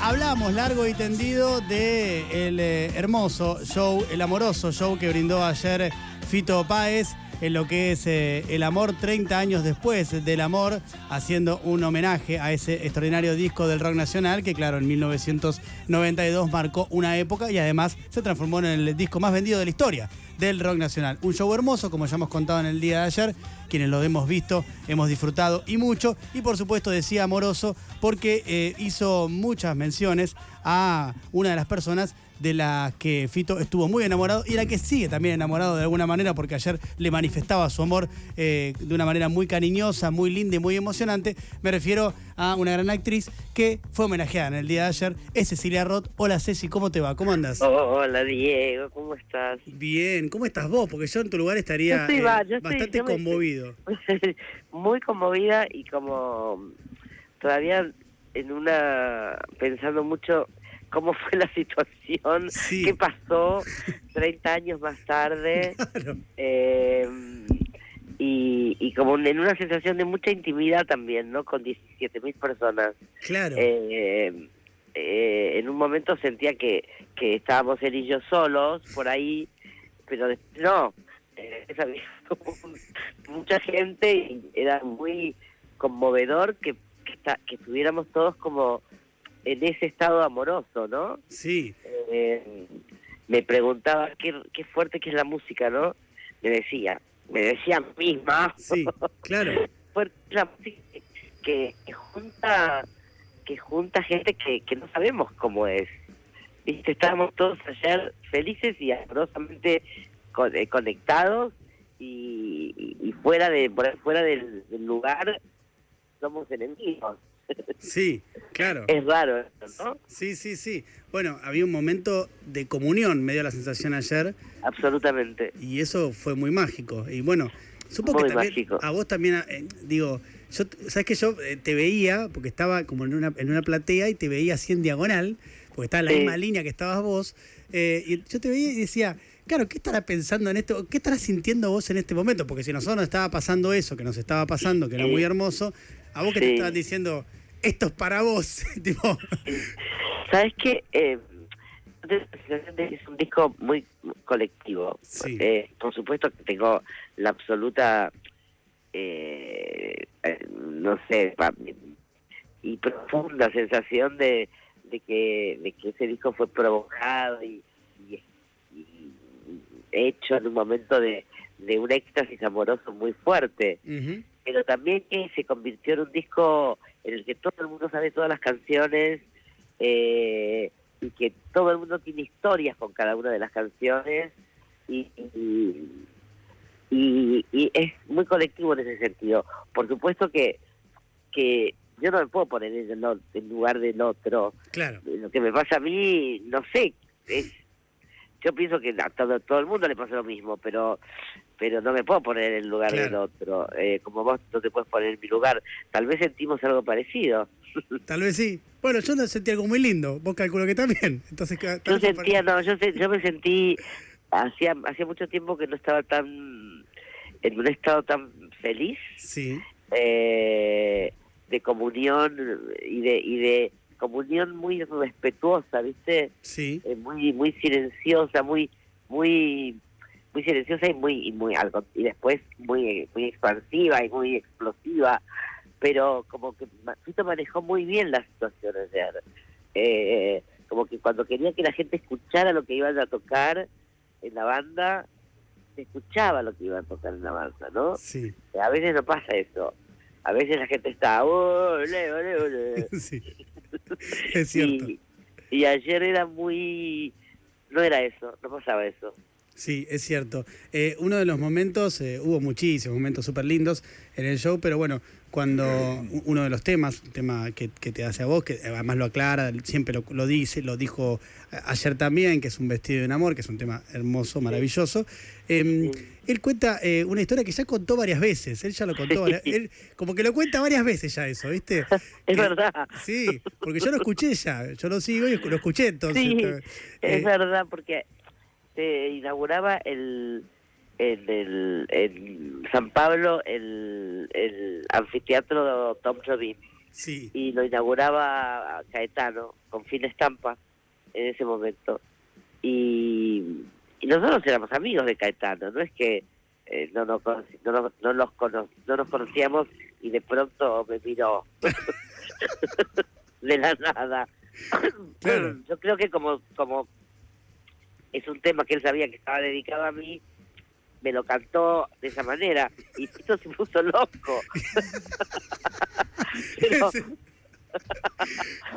hablamos largo y tendido de el eh, hermoso show, el amoroso show que brindó ayer Fito Páez en lo que es eh, El Amor 30 años después del amor, haciendo un homenaje a ese extraordinario disco del rock nacional que claro, en 1992 marcó una época y además se transformó en el disco más vendido de la historia del rock nacional. Un show hermoso, como ya hemos contado en el día de ayer, quienes lo hemos visto, hemos disfrutado y mucho. Y por supuesto decía amoroso porque eh, hizo muchas menciones a una de las personas de la que Fito estuvo muy enamorado y la que sigue también enamorado de alguna manera porque ayer le manifestaba su amor eh, de una manera muy cariñosa, muy linda y muy emocionante. Me refiero a una gran actriz que fue homenajeada en el día de ayer, es Cecilia Roth. Hola Ceci, ¿cómo te va? ¿Cómo andas? hola Diego, ¿cómo estás? Bien, ¿cómo estás vos? Porque yo en tu lugar estaría eh, bastante conmovido. muy conmovida y como todavía en una pensando mucho cómo fue la situación, qué pasó 30 años más tarde. Em, y, como en una sensación de mucha intimidad también, ¿no? Con 17 mil personas. Claro. Em, eh, en un momento sentía que, que estábamos él y yo solos por ahí, pero no, eh, mucha gente y era muy conmovedor que, que, que estuviéramos todos como en ese estado amoroso, ¿no? Sí. Eh, me preguntaba qué, qué fuerte que es la música, ¿no? Me decía, me decía misma. Sí, claro. fuerte la música que, junta que junta gente que, que no sabemos cómo es. ¿Viste? Estábamos todos ayer felices y amorosamente eh, conectados y, y, fuera de fuera del lugar somos enemigos. Sí, claro. Es raro, ¿no? Sí, sí, sí. Bueno, había un momento de comunión, me dio la sensación ayer. Absolutamente. Y eso fue muy mágico. Y bueno, supongo que también a vos también, eh, digo, yo, sabes que yo eh, te veía, porque estaba como en una, en una platea y te veía así en diagonal, porque estaba en la misma línea que estabas vos, eh, y yo te veía y decía, claro, ¿qué estará pensando en esto? ¿Qué estarás sintiendo vos en este momento? Porque si nosotros nos estaba pasando eso, que nos estaba pasando, que era muy hermoso, a vos que te estabas diciendo, esto es para vos. tipo. ¿Sabes qué? Eh, es un disco muy colectivo. Eh, por supuesto que tengo la absoluta, eh, no sé, y profunda sensación de, de, que, de que ese disco fue provocado y, hecho en un momento de, de un éxtasis amoroso muy fuerte. Pero también que se convirtió en un disco en el que todo el mundo sabe todas las canciones eh, y que todo el mundo tiene historias con cada una de las canciones y, y, es muy colectivo en ese sentido. Por supuesto que, que yo no me puedo poner en, el, lugar del otro. Claro. Lo que me pasa a mí, no sé, es, yo pienso que a todo, todo el mundo le pasa lo mismo, pero pero no me puedo poner en el lugar del otro. Eh, como vos no te puedes poner en mi lugar. Tal vez sentimos algo parecido. Tal vez sí. Bueno, yo no sentí algo muy lindo. Vos calculo que también. Entonces, yo sentía, no, yo, yo me sentí, hacía, hacía mucho tiempo que no estaba tan, en un estado tan feliz. Sí. Eh, de comunión y de, y de comunión muy respetuosa, ¿viste? Sí. Eh, muy, muy silenciosa, muy, muy muy silenciosa y muy y muy algo y después muy muy expansiva y muy explosiva pero como que Fito manejó muy bien las situaciones de eh, como que cuando quería que la gente escuchara lo que iban a tocar en la banda se escuchaba lo que iban a tocar en la banda no sí. A veces no pasa eso. A veces la gente está ole ole ole sí es cierto y, y ayer era muy no era eso no pasaba eso Sí, es cierto. Eh, uno de los momentos, eh, hubo muchísimos momentos súper lindos en el show, pero bueno, cuando uno de los temas, un tema que, te hace a vos, que además lo aclara, siempre lo, dice, lo dijo ayer también, que es un vestido de un amor, que es un tema hermoso, maravilloso. Em, él cuenta eh, una historia que ya contó varias veces, él ya lo contó, él como que lo cuenta varias veces ya eso, ¿viste? Es verdad. Sí, porque yo lo escuché ya, yo lo sigo y lo escuché entonces. Sí, es verdad, porque se inauguraba el en el en San Pablo el, el anfiteatro Tom Jobim. Sí. y lo inauguraba Caetano con fin estampa en ese momento. Y, y nosotros éramos amigos de Caetano, no es que eh, no, nos no, nos- no, los cono- no nos conocíamos y de pronto me miró de la nada. Claro. Yo creo que como, como es un tema que él sabía que estaba dedicado a mí, me lo cantó de esa manera y Tito se puso loco. Pero-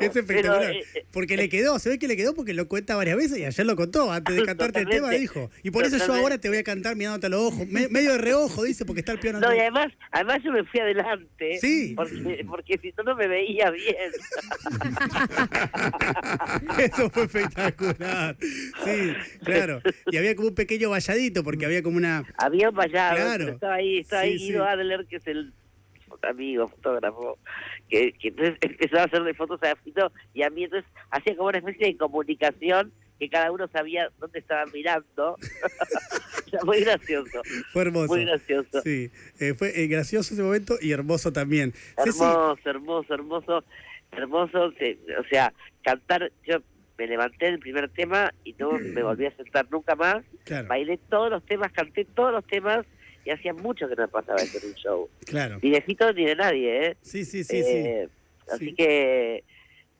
Es, es espectacular. Pero, eh, eh, porque le quedó, se ve que le quedó porque lo cuenta varias veces y ayer lo contó. Antes de cantarte el tema dijo. Y por eso yo ahora te voy a cantar mirándote a los ojos. Me- medio de reojo, dice, porque está el piano. No, y además, además yo me fui adelante. Sí. Porque, porque si no, no me veía bien. Eso fue espectacular. Sí, claro. Y había como un pequeño valladito porque había como una. Había un vallado. Claro. Estaba ahí, estaba ahí Sí, Guido sí. Adler, que es el amigo, fotógrafo, que, que entonces empezó a hacerle fotos a Fito y a mí entonces hacía como una especie de comunicación que cada uno sabía dónde estaban mirando. Muy gracioso, Fue hermoso. muy gracioso. Sí, eh, fue eh, gracioso ese momento y hermoso también. Hermoso, hermoso, hermoso, hermoso. se- o sea, cantar, yo me levanté del primer tema y no me volví a sentar nunca más. claro, Bailé todos los temas, canté todos los temas y hacía mucho que no pasaba eso en un show. claro. Ni de Fito ni de nadie, ¿eh? Sí, sí, sí, Eh, sí. Así Sí. que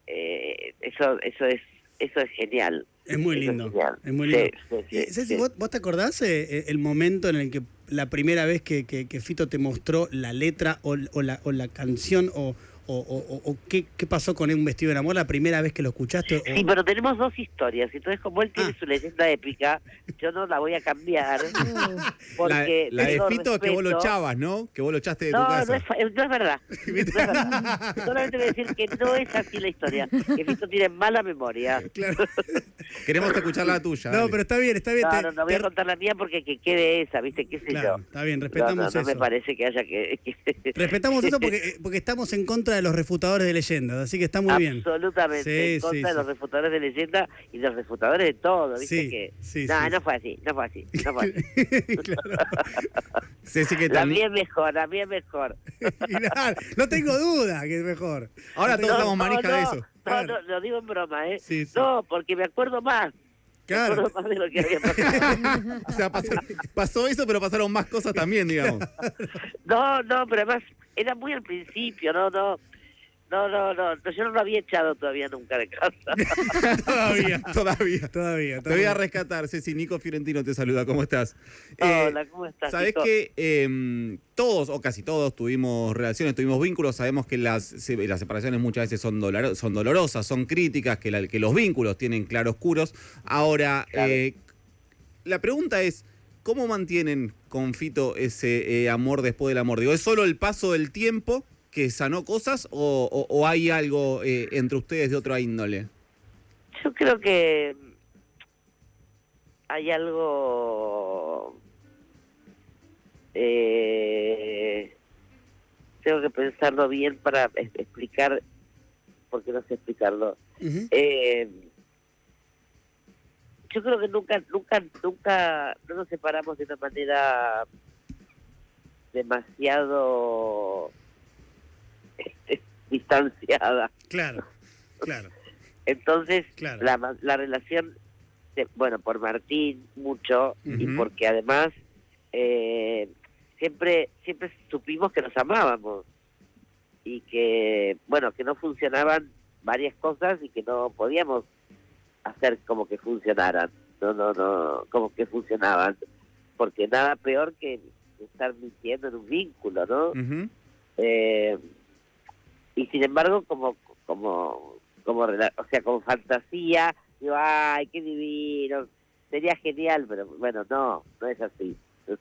eh, eso, eso es, eso es genial. Es muy lindo. genial. Es muy lindo. sí, Eh, Ceci. ¿vos, vos te acordás eh, eh, el momento en el que la primera vez que, que- que Fito te mostró la letra o, o la, o la canción o, o, o- o- o qué, qué pasó con un vestido de amor la primera vez que lo escuchaste? Sí, pero tenemos dos historias. Entonces, como él tiene Ah. su leyenda épica, yo no la voy a cambiar. La, Porque la de tengo Fito que vos lo echabas, ¿no? Que vos lo echaste de tu No, casa. no es, no es verdad. No es verdad. Solamente voy a decir que no es así la historia. Que Fito tiene mala memoria. Claro. Queremos escuchar la tuya. No, dale. pero está bien, está bien. No, te- no, no voy a contar la mía porque que quede esa, ¿viste? ¿Qué sé Claro, yo? está bien, respetamos no, no eso. me parece que haya que... que- Respetamos eso porque, porque estamos en contra de los refutadores de leyendas, así que está muy bien. Absolutamente, Sí, en contra sí, de los refutadores de leyenda y los refutadores de todo, ¿viste? Sí, que... sí, no, no fue así, no fue así, no fue así. Claro. ¿qué La mía es mejor, la mía es mejor. Claro, no tengo duda que es mejor. Ahora todos No, estamos manija no, de eso. No, Claro. no, lo digo en broma, ¿eh? Sí, sí. No, porque me acuerdo más. Claro. Más de lo que había pasado. O sea, pasó, pasó eso, pero pasaron más cosas también, digamos. No, no, pero además era muy al principio, no, no. No, no, no, yo no lo había echado todavía nunca de casa. Todavía. Todavía. Todavía, Te voy a rescatar, Ceci. Nico Fiorentino te saluda. ¿Cómo estás? Eh, Hola, ¿cómo estás? Sabés que eh, todos, o casi todos, tuvimos relaciones, tuvimos vínculos. Sabemos que las, las separaciones muchas veces son, dolor- son dolorosas, son críticas, que, la- que los vínculos tienen claroscuros. Ahora, Claro. eh, la pregunta es: ¿cómo mantienen con Fito ese eh, amor después del amor? Digo, ¿es solo el paso del tiempo que sanó cosas o, o- o hay algo eh, entre ustedes de otra índole? Yo creo que hay algo... Eh, tengo que pensarlo bien para explicar, porque no sé explicarlo. Eh, yo creo que nunca, nunca, nunca, no nos separamos de una manera demasiado este, distanciada. Claro, claro. Entonces, Claro. la, la relación, de- bueno, por Martín mucho y porque además eh, siempre siempre supimos que nos amábamos y que, bueno, que no funcionaban varias cosas y que no podíamos hacer como que funcionaran, no, no, no, como que funcionaban, porque nada peor que estar mintiendo en un vínculo, ¿no? Eh, y sin embargo como como como o sea como fantasía digo ay qué divino sería genial pero bueno no no es así.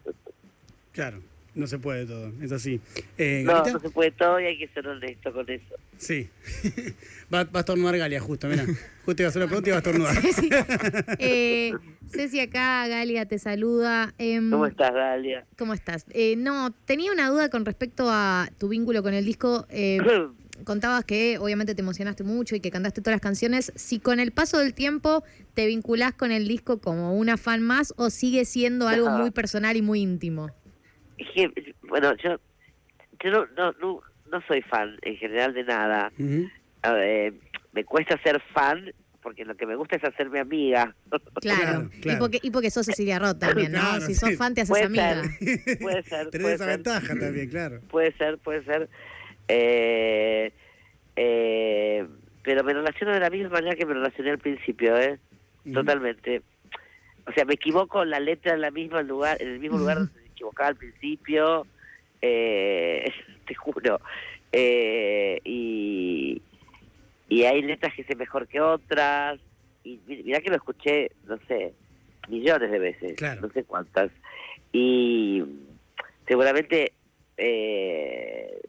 Claro, no se puede todo, es así. Eh, no Galita, no se puede todo y hay que ser honesto con eso Sí. va, va a estornudar Galia, justo, mira. Justo iba a hacer una pregunta y va a estornudar. Eh, Ceci acá, Galia te saluda. Em, cómo estás Dalia ¿Cómo estás? Eh, no, tenía una duda con respecto a tu vínculo con el disco. Eh, contabas que obviamente te emocionaste mucho y que cantaste todas las canciones. Si con el paso del tiempo te vinculás con el disco como una fan más o sigue siendo algo muy personal y muy íntimo. Es que, bueno yo yo no no, no, no soy fan en general de nada. Eh, me cuesta ser fan porque lo que me gusta es hacerme amiga. Claro. Y, porque, y porque sos Cecilia Roth también, ¿no? Claro, si sos sí. fan, te haces Puede amiga. ser, puede ser, Tenés puede esa ser. ventaja también, claro. Puede ser, puede ser. Eh, eh, pero me relaciono de la misma manera que me relacioné al principio, ¿eh? Totalmente. O sea, me equivoco la letra en la misma lugar, en el mismo lugar equivocaba al principio. Eh, te juro. Eh, y, y hay letras que sé mejor que otras. Y mi- mirá que lo escuché, no sé, millones de veces, Claro. no sé cuántas. Y seguramente eh,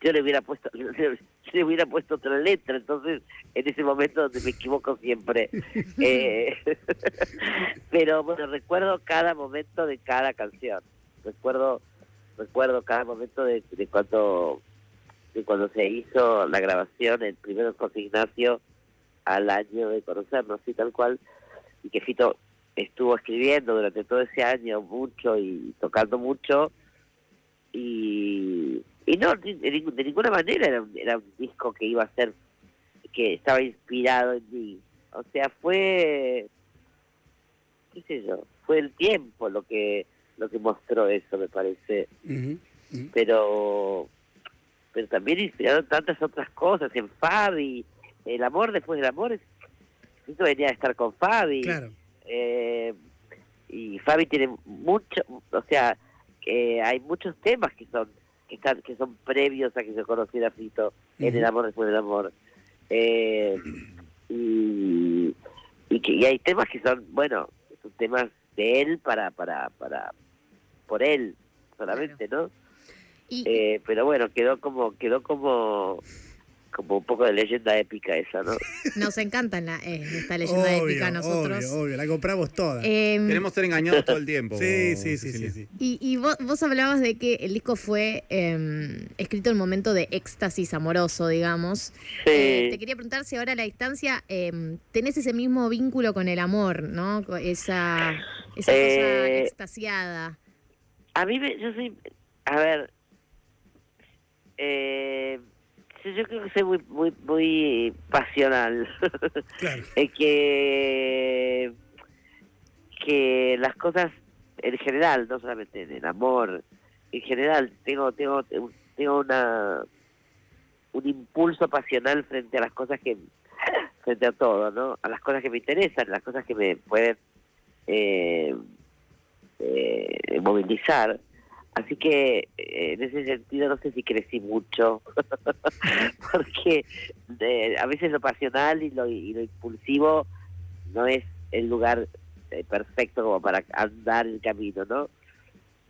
yo le hubiera puesto le hubiera puesto otra letra entonces en ese momento donde me equivoco siempre Eh, pero bueno recuerdo cada momento de cada canción recuerdo recuerdo cada momento de, de cuando de cuando se hizo la grabación el primero con Ignacio al año de conocernos y tal cual y que Fito estuvo escribiendo durante todo ese año mucho y tocando mucho y, y no, de, ninguna manera era era un disco que iba a ser, que estaba inspirado en mí. O sea, fue, qué sé yo, fue el tiempo lo que lo que mostró eso, me parece. Pero pero también inspiraron tantas otras cosas en Fabi. El amor después del amor, eso venía a estar con Fabi Claro. eh, y Fabi tiene mucho, o sea, que hay muchos temas que son que están que son previos a que se conociera Fito en Ujú. el amor después del amor Eh, y y que y hay temas que son bueno son temas de él para para para por él solamente no Y, Eh, pero bueno quedó como quedó como como un poco de leyenda épica esa no nos encanta la, eh, esta leyenda Obvio, épica a nosotros. Obvio, obvio, la compramos toda. Em, Queremos ser engañados todo el tiempo. sí, sí, sí, sí, sí. Y, y vos, vos hablabas de que el disco fue em, escrito en un momento de éxtasis amoroso, digamos. Eh, te quería preguntar si ahora a la distancia em, tenés ese mismo vínculo con el amor, ¿no? Esa, esa cosa Eh, extasiada. A mí, me, yo soy, a ver, eh, yo, yo creo que soy muy, muy, muy pasional. Claro. que, que las cosas en general, no solamente en el amor, en general, tengo, tengo, tengo una, un impulso pasional frente a las cosas que, frente a todo, ¿no? A las cosas que me interesan, las cosas que me pueden eh, eh, movilizar. Así que eh, en ese sentido no sé si crecí mucho, porque eh, a veces lo pasional y lo, y lo impulsivo no es el lugar eh, perfecto como para andar el camino, ¿no?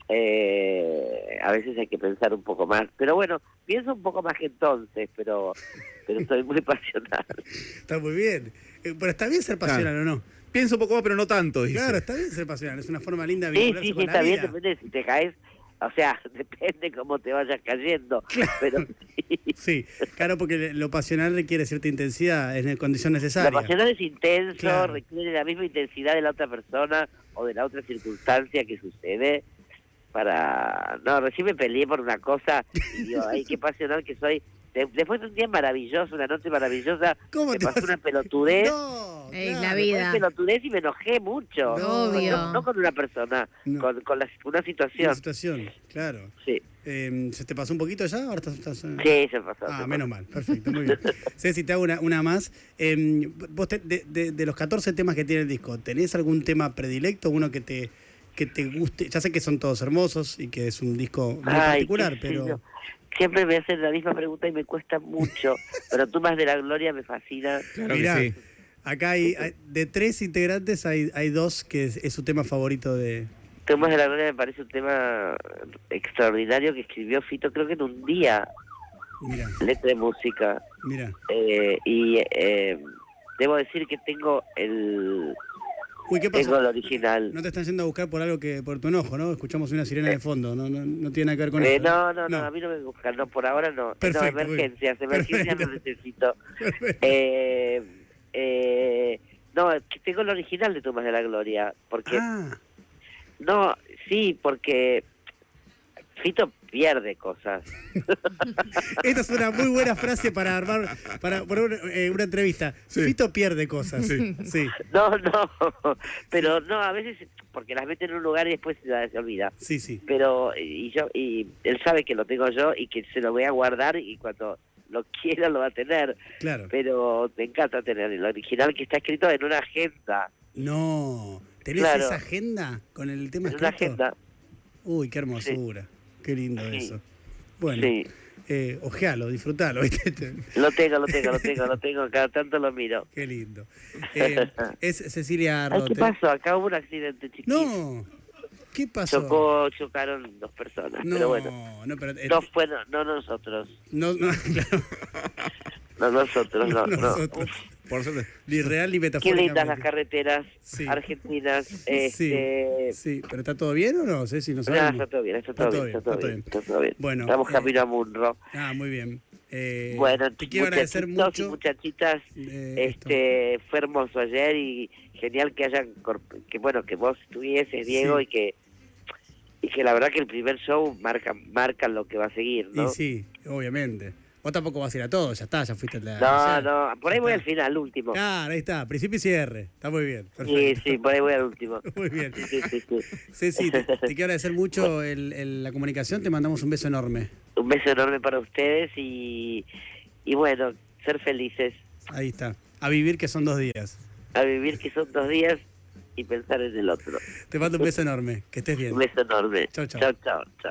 Eh, a veces hay que pensar un poco más, pero bueno, pienso un poco más que entonces, pero pero soy muy pasional. Está muy bien. Eh, Pero está bien ser pasional o no. Pienso un poco más, pero no tanto. dice. Claro, está bien ser pasional. Es una forma linda de Sí, vincularse sí, sí, con la está bien, vida. depende de si te caes, o sea, depende cómo te vayas cayendo, pero sí. Sí, claro, porque lo pasional requiere cierta intensidad, es una condición La necesaria. pasional es intenso, Claro. requiere la misma intensidad de la otra persona o de la otra circunstancia que sucede para... No, recién me peleé por una cosa y digo, ay, qué pasional que soy. De- después de un día maravilloso, una noche maravillosa, ¿Cómo me te pasó vas- una pelotudez. No, Ey, claro. la vida. Fue pelotudez y me enojé mucho. No, Obvio. No, no con una persona, No. con, con la- una Una situación. situación, claro. Sí, Eh, ¿Se te pasó un poquito ya? Ahora estás, estás, eh? sí, se pasó. Ah, se menos pasó. mal, perfecto, muy bien. Ceci, te hago una, una más. Eh, vos te- de, de- de los 14 temas que tiene el disco, ¿tenés algún tema predilecto, uno que te que te guste? Ya sé que son todos hermosos y que es un disco muy Ay, particular, pero... Siempre me hacen la misma pregunta y me cuesta mucho, pero tú más de la gloria me fascina. Claro Mirá, que sí. acá hay, hay- de tres integrantes hay, hay dos que es, es su tema favorito de... Tú más de la gloria me parece un tema extraordinario que escribió Fito, creo que en un día, Mira, letra de música. mira. Eh, y eh, debo decir que tengo el, Uy, ¿qué tengo el original. No te están yendo a buscar por algo que por tu enojo, ¿no? Escuchamos una sirena de fondo, no, no, no tiene nada que ver con Eh, eso. no, no, no, a mí no me buscan, no, por ahora no. Perfecto, no, emergencias, emergencias no necesito. Eh, eh, no, tengo el original de Tumas de la Gloria, porque Ah, No, sí, porque Fito pierde cosas. Esta es una muy buena frase para armar, para poner una, eh, una entrevista. Sí. Fito pierde cosas. Sí. sí. No, no, pero no, a veces porque las mete en un lugar y después se, se olvida. Sí, sí. Pero y yo y él sabe que lo tengo yo y que se lo voy a guardar y cuando lo quiera lo va a tener. Claro. Pero me encanta tener el original que está escrito en una agenda, No. ¿Tenés Claro. esa agenda con el tema en una escrito? agenda. Uy, qué hermosura. Qué lindo Sí. eso. Bueno, Sí, eh, ojealo, disfrutalo. lo tengo, lo tengo, lo tengo, lo tengo, cada tanto lo miro. Qué lindo. Eh, es Cecilia Ay, ¿qué pasó? Acá hubo un accidente chiquito. No. ¿Qué pasó? Chocó, chocaron dos personas, no, pero bueno. no, pero eh, No fueron, no nosotros, no, no, claro, no nosotros, no, no. nosotros. Por suerte. Ni real ni Qué metafóricamente. lindas las carreteras Sí. argentinas. Sí, Este, sí, pero ¿está todo bien o no? sé si no no, está todo bien, está todo, bien, está todo bien, está todo bien. Bueno, Estamos eh, camino a Munro. Ah, muy bien. Eh, bueno, te quiero agradecer muchachitos y mucho. muchachitas, eh, esto. este, fue hermoso ayer y genial que hayan, que bueno, que vos estuvieses, Diego, Sí. y que y que la verdad que el primer show marca marca lo que va a seguir, ¿no? Y sí, obviamente. Vos tampoco vas a ir a todo, ya está, ya fuiste la. no, no, por ahí voy al final, al último. Claro, ahí está, principio y cierre. Está muy bien. sí, Perfecto. sí, por ahí voy al último. Muy bien. Sí, sí, sí. Ceci, te, te quiero agradecer mucho el- el- la comunicación, te mandamos un beso enorme. Un beso enorme para ustedes y, y bueno, ser felices, Ahí está. A vivir que son dos días. a vivir que son dos días y pensar en el otro. Te mando un beso enorme. Que estés bien. Un beso enorme. Chau, chau. chau, chau. chau.